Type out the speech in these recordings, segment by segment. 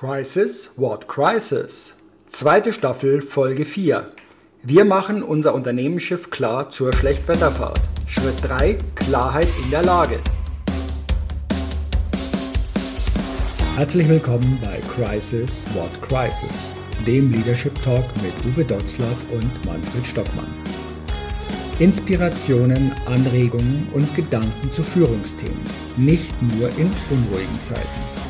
Crisis, what crisis? Zweite Staffel, Folge 4. Wir machen unser Unternehmensschiff klar zur Schlechtwetterfahrt. Schritt 3, Klarheit in der Lage. Herzlich willkommen bei Crisis, what crisis? Dem Leadership Talk mit Uwe Dotzlaff und Manfred Stockmann. Inspirationen, Anregungen und Gedanken zu Führungsthemen, nicht nur in unruhigen Zeiten.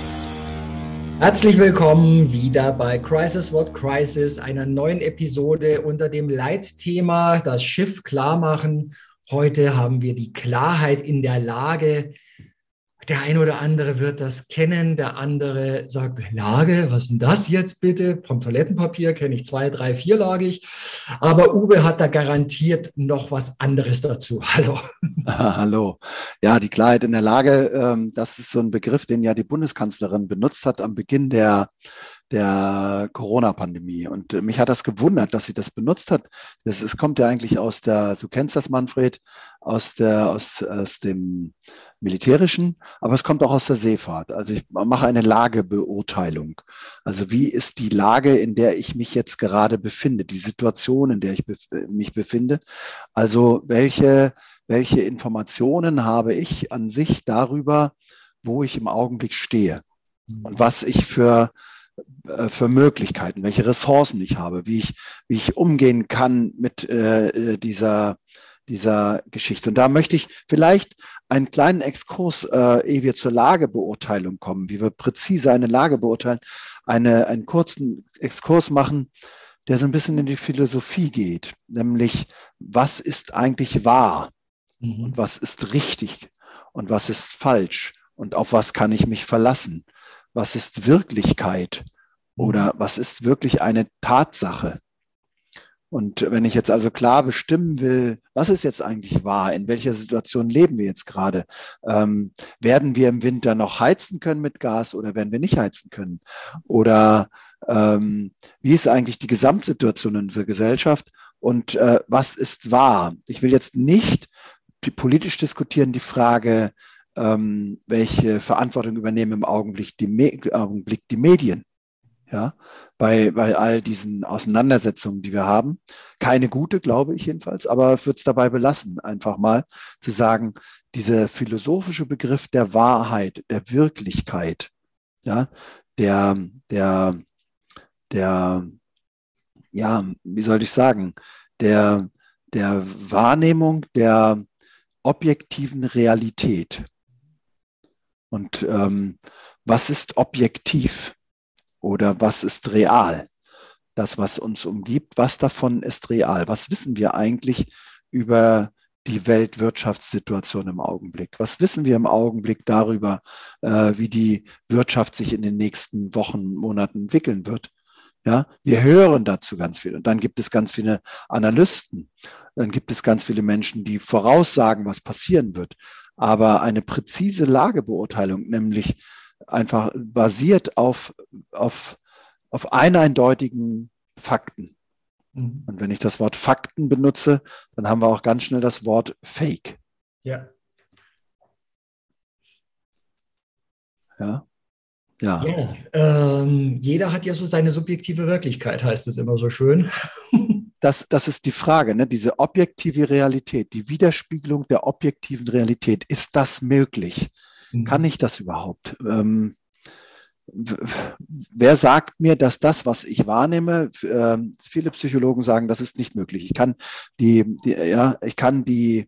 Herzlich willkommen wieder bei Crisis What Crisis, einer neuen Episode unter dem Leitthema das Schiff klar machen. Heute haben wir die Klarheit in der Lage, der eine oder andere wird das kennen, der andere sagt, Lage, was ist denn das jetzt bitte? Vom Toilettenpapier kenne ich zwei, drei, vierlagig. Aber Uwe hat da garantiert noch was anderes dazu. Hallo. Hallo. Ja, die Klarheit in der Lage, ähm, das ist so ein Begriff, den ja die Bundeskanzlerin benutzt hat am Beginn der der Corona-Pandemie. Und mich hat das gewundert, dass sie das benutzt hat. Das, es kommt ja eigentlich aus der, du kennst das, Manfred, aus der, aus, aus dem Militärischen, aber es kommt auch aus der Seefahrt. Also ich mache eine Lagebeurteilung. Also wie ist die Lage, in der ich mich jetzt gerade befinde, die Situation, in der ich mich befinde? Also welche, welche Informationen habe ich an sich darüber, wo ich im Augenblick stehe? Und was ich für äh, für Möglichkeiten, welche Ressourcen ich habe, wie ich, wie ich umgehen kann mit äh, dieser, dieser Geschichte. Und da möchte ich vielleicht einen kleinen Exkurs, äh, ehe wir zur Lagebeurteilung kommen, wie wir präzise eine Lage beurteilen, eine, einen kurzen Exkurs machen, der so ein bisschen in die Philosophie geht, nämlich was ist eigentlich wahr mhm. und was ist richtig und was ist falsch und auf was kann ich mich verlassen, was ist Wirklichkeit oder was ist wirklich eine Tatsache? Und wenn ich jetzt also klar bestimmen will, was ist jetzt eigentlich wahr, in welcher Situation leben wir jetzt gerade, ähm, werden wir im Winter noch heizen können mit Gas oder werden wir nicht heizen können? Oder ähm, wie ist eigentlich die Gesamtsituation in unserer Gesellschaft und äh, was ist wahr? Ich will jetzt nicht politisch diskutieren die Frage, ähm, welche Verantwortung übernehmen im Augenblick die, Augenblick die Medien ja, bei, bei all diesen Auseinandersetzungen, die wir haben. Keine gute, glaube ich jedenfalls, aber wird es dabei belassen, einfach mal zu sagen, dieser philosophische Begriff der Wahrheit, der Wirklichkeit, ja, der, der, der, ja, wie soll ich sagen, der, der Wahrnehmung der objektiven Realität. Und ähm, was ist objektiv? Oder was ist real? Das, was uns umgibt, was davon ist real? Was wissen wir eigentlich über die Weltwirtschaftssituation im Augenblick? Was wissen wir im Augenblick darüber, äh, wie die Wirtschaft sich in den nächsten Wochen, Monaten entwickeln wird? Ja, wir hören dazu ganz viel. Und dann gibt es ganz viele Analysten. Dann gibt es ganz viele Menschen, die voraussagen, was passieren wird. Aber eine präzise Lagebeurteilung, nämlich einfach basiert auf, auf, auf eindeutigen Fakten. Mhm. Und wenn ich das Wort Fakten benutze, dann haben wir auch ganz schnell das Wort Fake. Ja. Ja. Ja. ja ähm, jeder hat ja so seine subjektive Wirklichkeit, heißt es immer so schön. Das, das ist die Frage, ne? diese objektive Realität, die Widerspiegelung der objektiven Realität. Ist das möglich? Mhm. Kann ich das überhaupt? Ähm, wer sagt mir, dass das, was ich wahrnehme, äh, viele Psychologen sagen, das ist nicht möglich. Ich kann die, die ja, ich kann die,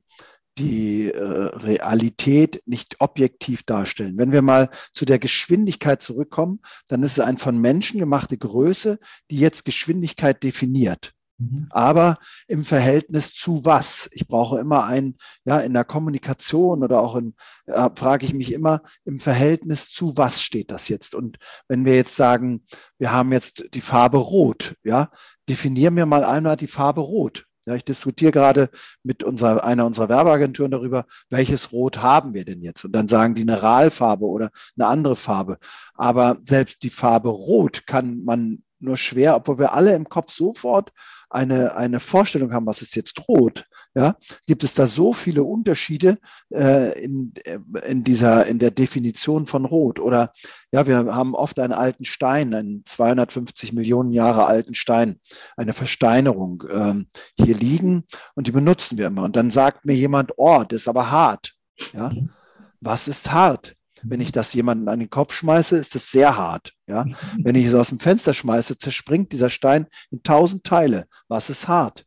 die äh, Realität nicht objektiv darstellen. Wenn wir mal zu der Geschwindigkeit zurückkommen, dann ist es eine von Menschen gemachte Größe, die jetzt Geschwindigkeit definiert. Mhm. Aber im Verhältnis zu was? Ich brauche immer ein, ja, in der Kommunikation oder auch in, äh, frage ich mich immer, im Verhältnis zu was steht das jetzt? Und wenn wir jetzt sagen, wir haben jetzt die Farbe Rot, ja, definieren wir mal einmal die Farbe Rot. Ja, ich diskutiere gerade mit unserer, einer unserer Werbeagenturen darüber, welches Rot haben wir denn jetzt? Und dann sagen die eine Rahlfarbe oder eine andere Farbe. Aber selbst die Farbe Rot kann man nur schwer, obwohl wir alle im Kopf sofort eine, eine Vorstellung haben, was ist jetzt rot, ja, gibt es da so viele Unterschiede äh, in, in dieser, in der Definition von Rot. Oder ja, wir haben oft einen alten Stein, einen 250 Millionen Jahre alten Stein, eine Versteinerung ähm, hier liegen und die benutzen wir immer. Und dann sagt mir jemand, oh, das ist aber hart. Ja, was ist hart? Wenn ich das jemanden an den Kopf schmeiße, ist das sehr hart. Ja? Wenn ich es aus dem Fenster schmeiße, zerspringt dieser Stein in tausend Teile. Was ist hart?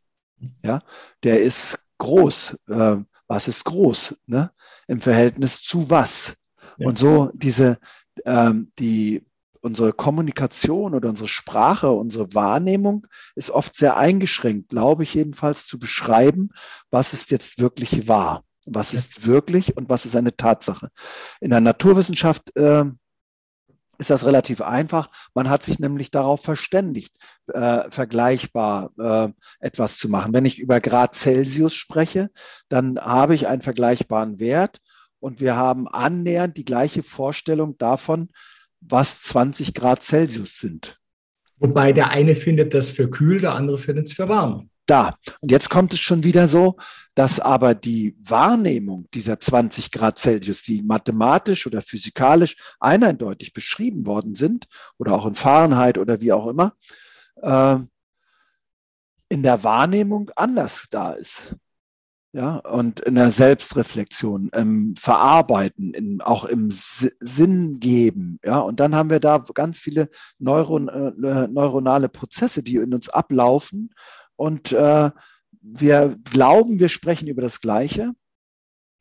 Ja? Der ist groß. Äh, was ist groß? Ne? Im Verhältnis zu was? Ja. Und so diese, ähm, die, unsere Kommunikation oder unsere Sprache, unsere Wahrnehmung ist oft sehr eingeschränkt, glaube ich jedenfalls, zu beschreiben, was ist jetzt wirklich wahr. Was ist wirklich und was ist eine Tatsache? In der Naturwissenschaft äh, ist das relativ einfach. Man hat sich nämlich darauf verständigt, äh, vergleichbar äh, etwas zu machen. Wenn ich über Grad Celsius spreche, dann habe ich einen vergleichbaren Wert und wir haben annähernd die gleiche Vorstellung davon, was 20 Grad Celsius sind. Wobei der eine findet das für kühl, der andere findet es für warm da. Und jetzt kommt es schon wieder so, dass aber die Wahrnehmung dieser 20 Grad Celsius, die mathematisch oder physikalisch eindeutig beschrieben worden sind, oder auch in Fahrenheit oder wie auch immer, äh, in der Wahrnehmung anders da ist. Ja, und in der Selbstreflexion, im Verarbeiten, in, auch im S Sinn geben. Ja, und dann haben wir da ganz viele Neuron, äh, neuronale Prozesse, die in uns ablaufen und äh, wir glauben, wir sprechen über das Gleiche,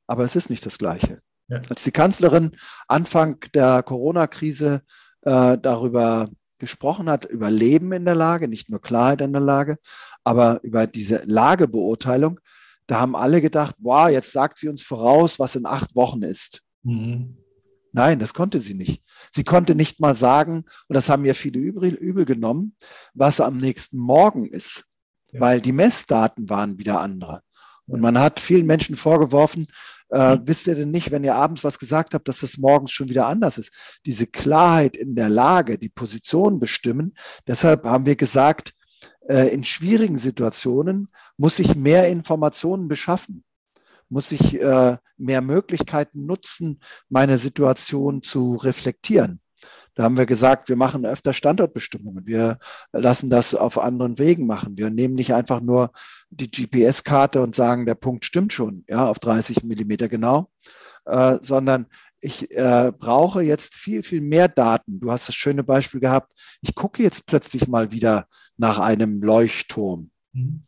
aber es ist nicht das Gleiche. Ja. Als die Kanzlerin Anfang der Corona-Krise äh, darüber gesprochen hat, über Leben in der Lage, nicht nur Klarheit in der Lage, aber über diese Lagebeurteilung, da haben alle gedacht, wow, jetzt sagt sie uns voraus, was in acht Wochen ist. Mhm. Nein, das konnte sie nicht. Sie konnte nicht mal sagen, und das haben ja viele übel, übel genommen, was am nächsten Morgen ist ja. weil die Messdaten waren wieder andere. Und man hat vielen Menschen vorgeworfen, äh, wisst ihr denn nicht, wenn ihr abends was gesagt habt, dass das morgens schon wieder anders ist? Diese Klarheit in der Lage, die Position bestimmen. Deshalb haben wir gesagt, äh, in schwierigen Situationen muss ich mehr Informationen beschaffen, muss ich äh, mehr Möglichkeiten nutzen, meine Situation zu reflektieren. Da haben wir gesagt, wir machen öfter Standortbestimmungen. Wir lassen das auf anderen Wegen machen. Wir nehmen nicht einfach nur die GPS-Karte und sagen, der Punkt stimmt schon, ja, auf 30 Millimeter genau, äh, sondern ich äh, brauche jetzt viel, viel mehr Daten. Du hast das schöne Beispiel gehabt. Ich gucke jetzt plötzlich mal wieder nach einem Leuchtturm. Mhm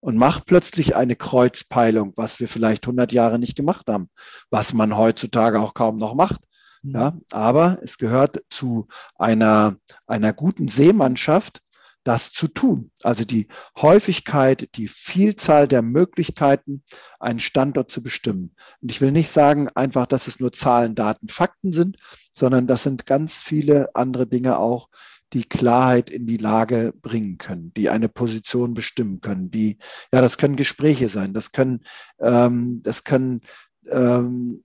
und mache plötzlich eine Kreuzpeilung, was wir vielleicht 100 Jahre nicht gemacht haben, was man heutzutage auch kaum noch macht. Ja, aber es gehört zu einer, einer guten Seemannschaft, das zu tun. Also die Häufigkeit, die Vielzahl der Möglichkeiten, einen Standort zu bestimmen. Und ich will nicht sagen einfach, dass es nur Zahlen, Daten, Fakten sind, sondern das sind ganz viele andere Dinge auch, die Klarheit in die Lage bringen können, die eine Position bestimmen können, die, ja, das können Gespräche sein, das können, ähm, das können ähm,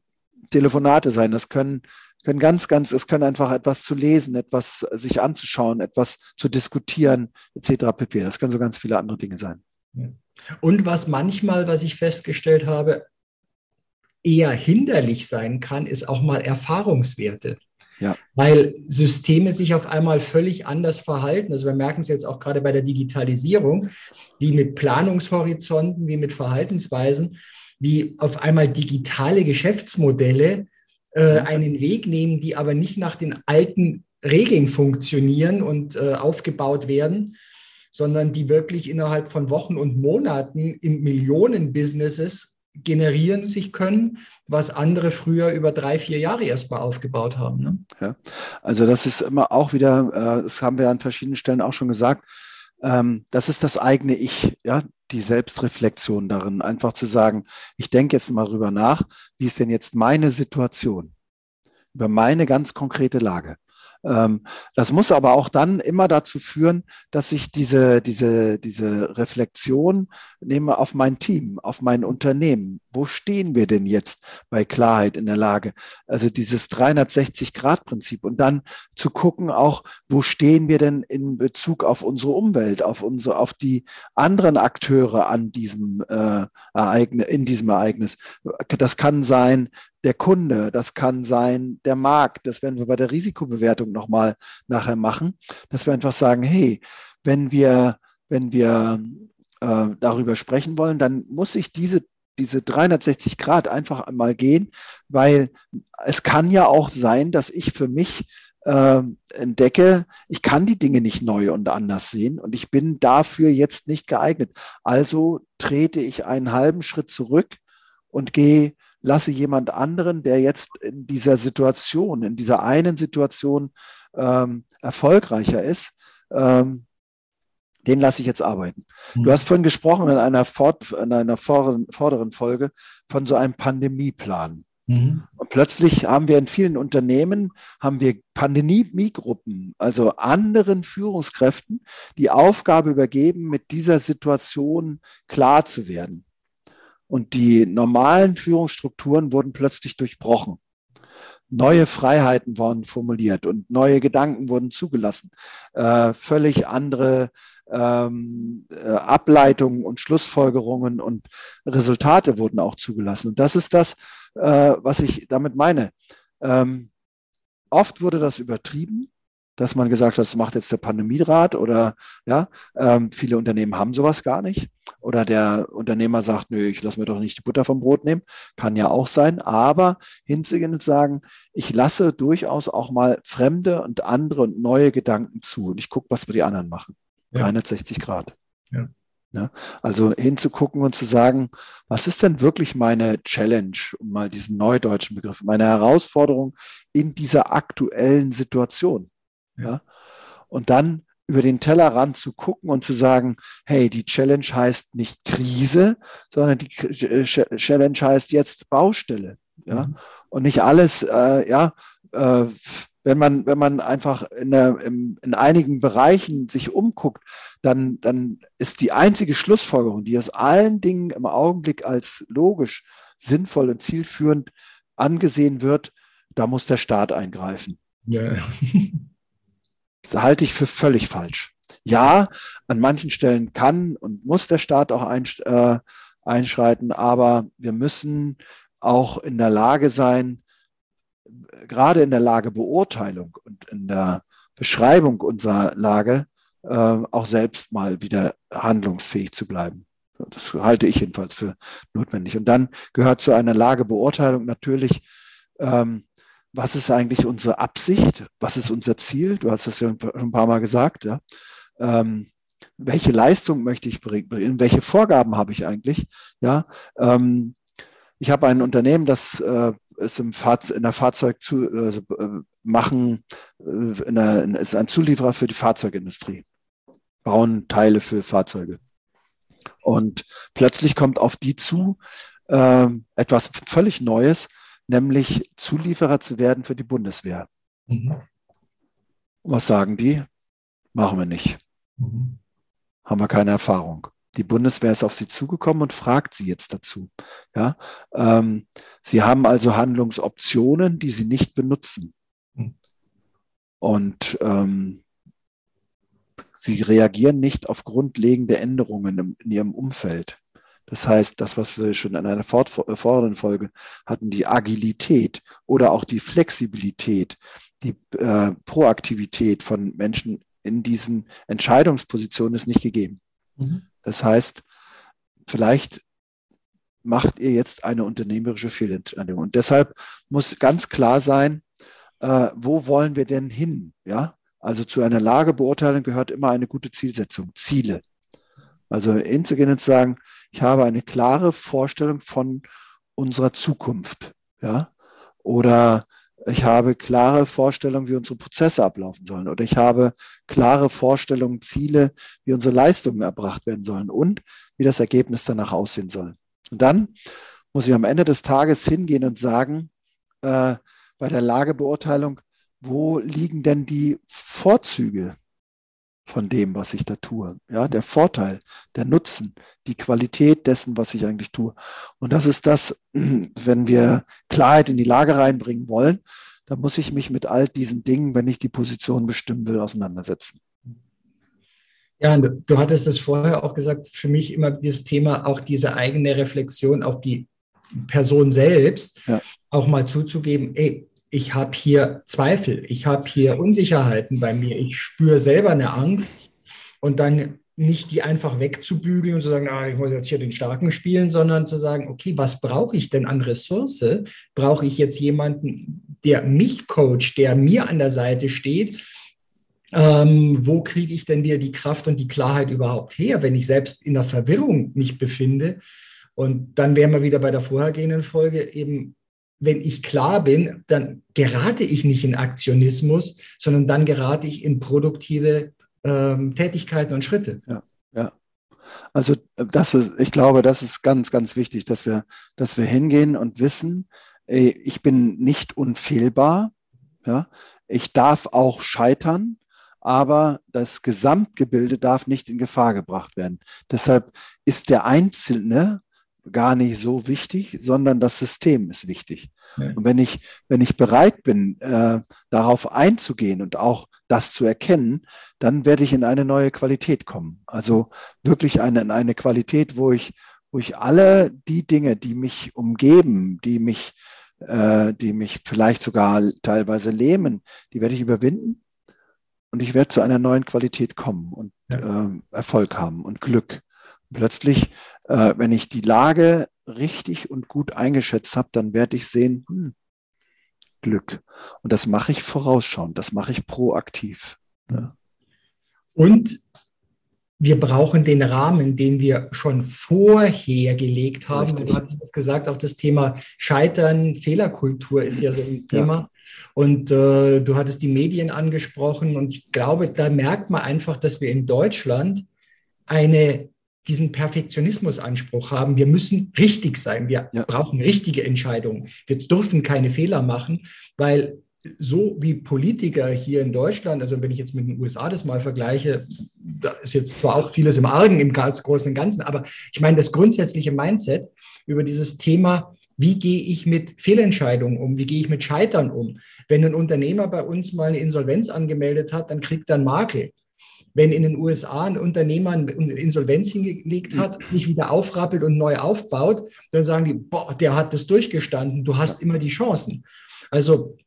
Telefonate sein, das können können ganz, ganz, es können einfach etwas zu lesen, etwas sich anzuschauen, etwas zu diskutieren, etc. pp. Das können so ganz viele andere Dinge sein. Und was manchmal, was ich festgestellt habe, eher hinderlich sein kann, ist auch mal Erfahrungswerte. Ja. Weil Systeme sich auf einmal völlig anders verhalten. Also wir merken es jetzt auch gerade bei der Digitalisierung, wie mit Planungshorizonten, wie mit Verhaltensweisen, wie auf einmal digitale Geschäftsmodelle äh, einen Weg nehmen, die aber nicht nach den alten Regeln funktionieren und äh, aufgebaut werden, sondern die wirklich innerhalb von Wochen und Monaten in Millionen-Businesses generieren sich können, was andere früher über drei, vier Jahre erstmal aufgebaut haben. Ne? Ja, also das ist immer auch wieder, äh, das haben wir an verschiedenen Stellen auch schon gesagt, ähm, das ist das eigene Ich, ja, die Selbstreflexion darin, einfach zu sagen, ich denke jetzt mal drüber nach, wie ist denn jetzt meine Situation, über meine ganz konkrete Lage. Ähm, das muss aber auch dann immer dazu führen, dass ich diese, diese, diese Reflexion nehme auf mein Team, auf mein Unternehmen. Wo stehen wir denn jetzt bei Klarheit in der Lage? Also dieses 360-Grad-Prinzip und dann zu gucken auch, wo stehen wir denn in Bezug auf unsere Umwelt, auf unsere, auf die anderen Akteure an diesem äh, Ereignis, in diesem Ereignis. Das kann sein, der Kunde, das kann sein der Markt, das werden wir bei der Risikobewertung nochmal nachher machen, dass wir einfach sagen, hey, wenn wir, wenn wir äh, darüber sprechen wollen, dann muss ich diese diese 360 Grad einfach einmal gehen, weil es kann ja auch sein, dass ich für mich äh, entdecke, ich kann die Dinge nicht neu und anders sehen und ich bin dafür jetzt nicht geeignet. Also trete ich einen halben Schritt zurück und gehe lasse jemand anderen, der jetzt in dieser Situation, in dieser einen Situation ähm, erfolgreicher ist, ähm, den lasse ich jetzt arbeiten. Mhm. Du hast vorhin gesprochen in einer, Fort, in einer vorderen, vorderen Folge von so einem Pandemieplan. Mhm. Und plötzlich haben wir in vielen Unternehmen, haben wir Pandemiegruppen, also anderen Führungskräften, die Aufgabe übergeben, mit dieser Situation klar zu werden. Und die normalen Führungsstrukturen wurden plötzlich durchbrochen. Neue Freiheiten wurden formuliert und neue Gedanken wurden zugelassen. Äh, völlig andere ähm, äh, Ableitungen und Schlussfolgerungen und Resultate wurden auch zugelassen. Und das ist das, äh, was ich damit meine. Ähm, oft wurde das übertrieben dass man gesagt hat, das macht jetzt der Pandemierat oder ja, ähm, viele Unternehmen haben sowas gar nicht. Oder der Unternehmer sagt, nö, ich lasse mir doch nicht die Butter vom Brot nehmen. Kann ja auch sein. Aber hinzugehen und sagen, ich lasse durchaus auch mal fremde und andere und neue Gedanken zu. Und ich gucke, was wir die anderen machen. Ja. 360 Grad. Ja. Ja, also hinzugucken und zu sagen, was ist denn wirklich meine Challenge, um mal diesen neudeutschen Begriff, meine Herausforderung in dieser aktuellen Situation? Ja? Und dann über den Tellerrand zu gucken und zu sagen, hey, die Challenge heißt nicht Krise, sondern die äh, Challenge heißt jetzt Baustelle. Ja? Mhm. Und nicht alles, äh, ja, äh, wenn man, wenn man einfach in, der, in, in einigen Bereichen sich umguckt, dann, dann ist die einzige Schlussfolgerung, die aus allen Dingen im Augenblick als logisch, sinnvoll und zielführend angesehen wird, da muss der Staat eingreifen. Ja. Halte ich für völlig falsch. Ja, an manchen Stellen kann und muss der Staat auch äh, einschreiten, aber wir müssen auch in der Lage sein, gerade in der Lagebeurteilung und in der Beschreibung unserer Lage äh, auch selbst mal wieder handlungsfähig zu bleiben. Das halte ich jedenfalls für notwendig. Und dann gehört zu einer Lagebeurteilung natürlich ähm, was ist eigentlich unsere Absicht? Was ist unser Ziel? Du hast es ja ein paar Mal gesagt. Ja? Ähm, welche Leistung möchte ich bringen? Welche Vorgaben habe ich eigentlich? Ja, ähm, ich habe ein Unternehmen, das äh, ist im Fahrz in der Fahrzeug zu also, äh, machen, äh, der, ist ein Zulieferer für die Fahrzeugindustrie, bauen Teile für Fahrzeuge. Und plötzlich kommt auf die zu äh, etwas völlig Neues, nämlich Zulieferer zu werden für die Bundeswehr. Mhm. Was sagen die? Machen wir nicht. Mhm. Haben wir keine Erfahrung. Die Bundeswehr ist auf sie zugekommen und fragt sie jetzt dazu. Ja, ähm, sie haben also Handlungsoptionen, die sie nicht benutzen. Mhm. Und ähm, sie reagieren nicht auf grundlegende Änderungen in, in ihrem Umfeld. Das heißt, das, was wir schon in einer vorderen Folge hatten, die Agilität oder auch die Flexibilität, die äh, Proaktivität von Menschen in diesen Entscheidungspositionen ist nicht gegeben. Mhm. Das heißt, vielleicht macht ihr jetzt eine unternehmerische Fehlentscheidung. Und deshalb muss ganz klar sein, äh, wo wollen wir denn hin? Ja, also zu einer Lagebeurteilung gehört immer eine gute Zielsetzung, Ziele. Also hinzugehen und zu sagen, ich habe eine klare Vorstellung von unserer Zukunft, ja, oder Ich habe klare Vorstellungen, wie unsere Prozesse ablaufen sollen. Oder ich habe klare Vorstellungen, Ziele, wie unsere Leistungen erbracht werden sollen und wie das Ergebnis danach aussehen soll. Und dann muss ich am Ende des Tages hingehen und sagen, äh, bei der Lagebeurteilung, wo liegen denn die Vorzüge von dem, was ich da tue. Ja, der Vorteil, der Nutzen, die Qualität dessen, was ich eigentlich tue. Und das ist das, wenn wir Klarheit in die Lage reinbringen wollen, dann muss ich mich mit all diesen Dingen, wenn ich die Position bestimmen will, auseinandersetzen. Ja, du hattest es vorher auch gesagt, für mich immer dieses Thema, auch diese eigene Reflexion auf die Person selbst, ja. auch mal zuzugeben, ey, ich habe hier Zweifel, ich habe hier Unsicherheiten bei mir, ich spüre selber eine Angst und dann nicht die einfach wegzubügeln und zu sagen, ah, ich muss jetzt hier den Starken spielen, sondern zu sagen, okay, was brauche ich denn an Ressource? Brauche ich jetzt jemanden, der mich coacht, der mir an der Seite steht? Ähm, wo kriege ich denn wieder die Kraft und die Klarheit überhaupt her, wenn ich selbst in der Verwirrung mich befinde? Und dann wären wir wieder bei der vorhergehenden Folge eben wenn ich klar bin, dann gerate ich nicht in Aktionismus, sondern dann gerate ich in produktive ähm, Tätigkeiten und Schritte. Ja, ja. Also das ist, ich glaube, das ist ganz, ganz wichtig, dass wir, dass wir hingehen und wissen, ich bin nicht unfehlbar. Ja, ich darf auch scheitern, aber das Gesamtgebilde darf nicht in Gefahr gebracht werden. Deshalb ist der Einzelne gar nicht so wichtig, sondern das System ist wichtig. Ja. Und wenn ich, wenn ich bereit bin, äh, darauf einzugehen und auch das zu erkennen, dann werde ich in eine neue Qualität kommen. Also wirklich eine, in eine Qualität, wo ich, wo ich alle die Dinge, die mich umgeben, die mich, äh, die mich vielleicht sogar teilweise lähmen, die werde ich überwinden und ich werde zu einer neuen Qualität kommen und ja. äh, Erfolg haben und Glück plötzlich, äh, wenn ich die Lage richtig und gut eingeschätzt habe, dann werde ich sehen, hm, Glück. Und das mache ich vorausschauend, das mache ich proaktiv. Ja. Und wir brauchen den Rahmen, den wir schon vorher gelegt haben. Richtig. Du hattest es gesagt, auch das Thema Scheitern, Fehlerkultur ist ja so ein Thema. Ja. Und äh, du hattest die Medien angesprochen. Und ich glaube, da merkt man einfach, dass wir in Deutschland eine diesen Perfektionismusanspruch haben. Wir müssen richtig sein. Wir ja. brauchen richtige Entscheidungen. Wir dürfen keine Fehler machen, weil so wie Politiker hier in Deutschland, also wenn ich jetzt mit den USA das mal vergleiche, da ist jetzt zwar auch vieles im Argen im Großen und Ganzen, aber ich meine, das grundsätzliche Mindset über dieses Thema, wie gehe ich mit Fehlentscheidungen um? Wie gehe ich mit Scheitern um? Wenn ein Unternehmer bei uns mal eine Insolvenz angemeldet hat, dann kriegt er einen Makel wenn in den USA ein Unternehmer eine Insolvenz hingelegt hat, nicht wieder aufrappelt und neu aufbaut, dann sagen die, boah, der hat das durchgestanden, du hast immer die Chancen. Also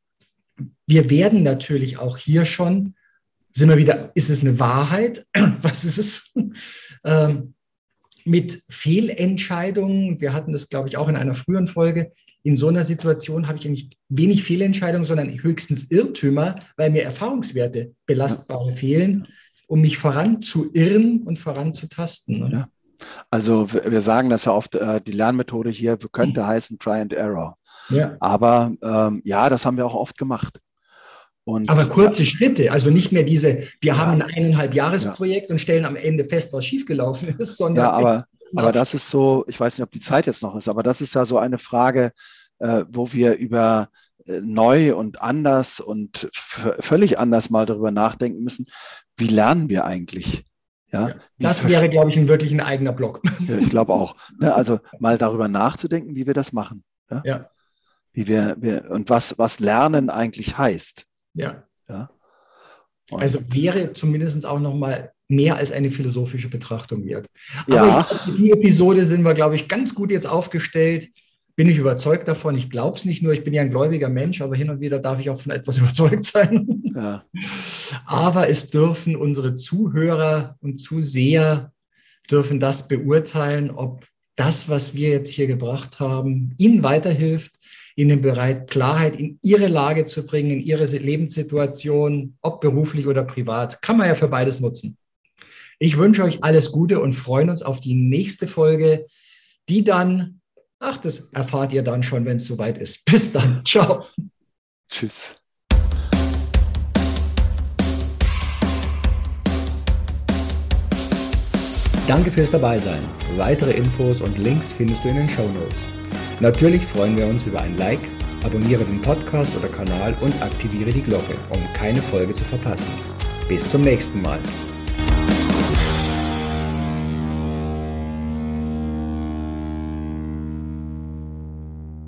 wir werden natürlich auch hier schon, sind wir wieder, ist es eine Wahrheit? Was ist es? ähm, mit Fehlentscheidungen, wir hatten das, glaube ich, auch in einer früheren Folge, in so einer Situation habe ich ja nicht wenig Fehlentscheidungen, sondern höchstens Irrtümer, weil mir Erfahrungswerte belastbare fehlen um mich voranzuirren und voranzutasten. Ne? Ja. Also wir sagen das ja oft, äh, die Lernmethode hier könnte mhm. heißen Try and Error. Ja. Aber ähm, ja, das haben wir auch oft gemacht. Und, Aber kurze Schritte, also nicht mehr diese, wir ja. haben ein eineinhalb Jahresprojekt ja. und stellen am Ende fest, was schiefgelaufen ist, sondern. Ja, aber, aber das ist so, ich weiß nicht, ob die Zeit jetzt noch ist, aber das ist ja so eine Frage, äh, wo wir über neu und anders und völlig anders mal darüber nachdenken müssen, wie lernen wir eigentlich? Ja, das wäre, glaube ich, ein wirklich ein eigener Blog. Ja, ich glaube auch. Ne, also mal darüber nachzudenken, wie wir das machen. Ja. ja. Wie wir, wir, und was, was Lernen eigentlich heißt. Ja. ja. also wäre zumindest auch nochmal mehr als eine philosophische Betrachtung wert. Aber ja. für die Episode sind wir, glaube ich, ganz gut jetzt aufgestellt bin ich überzeugt davon. Ich glaube es nicht nur, ich bin ja ein gläubiger Mensch, aber hin und wieder darf ich auch von etwas überzeugt sein. Ja. Aber es dürfen unsere Zuhörer und Zuseher dürfen das beurteilen, ob das, was wir jetzt hier gebracht haben, ihnen weiterhilft, ihnen bereit, Klarheit in ihre Lage zu bringen, in ihre Lebenssituation, ob beruflich oder privat. Kann man ja für beides nutzen. Ich wünsche euch alles Gute und freuen uns auf die nächste Folge, die dann Ach, das erfahrt ihr dann schon, wenn es soweit ist. Bis dann. Ciao. Tschüss. Danke fürs Dabeisein. Weitere Infos und Links findest du in den Show Notes. Natürlich freuen wir uns über ein Like, abonniere den Podcast oder Kanal und aktiviere die Glocke, um keine Folge zu verpassen. Bis zum nächsten Mal.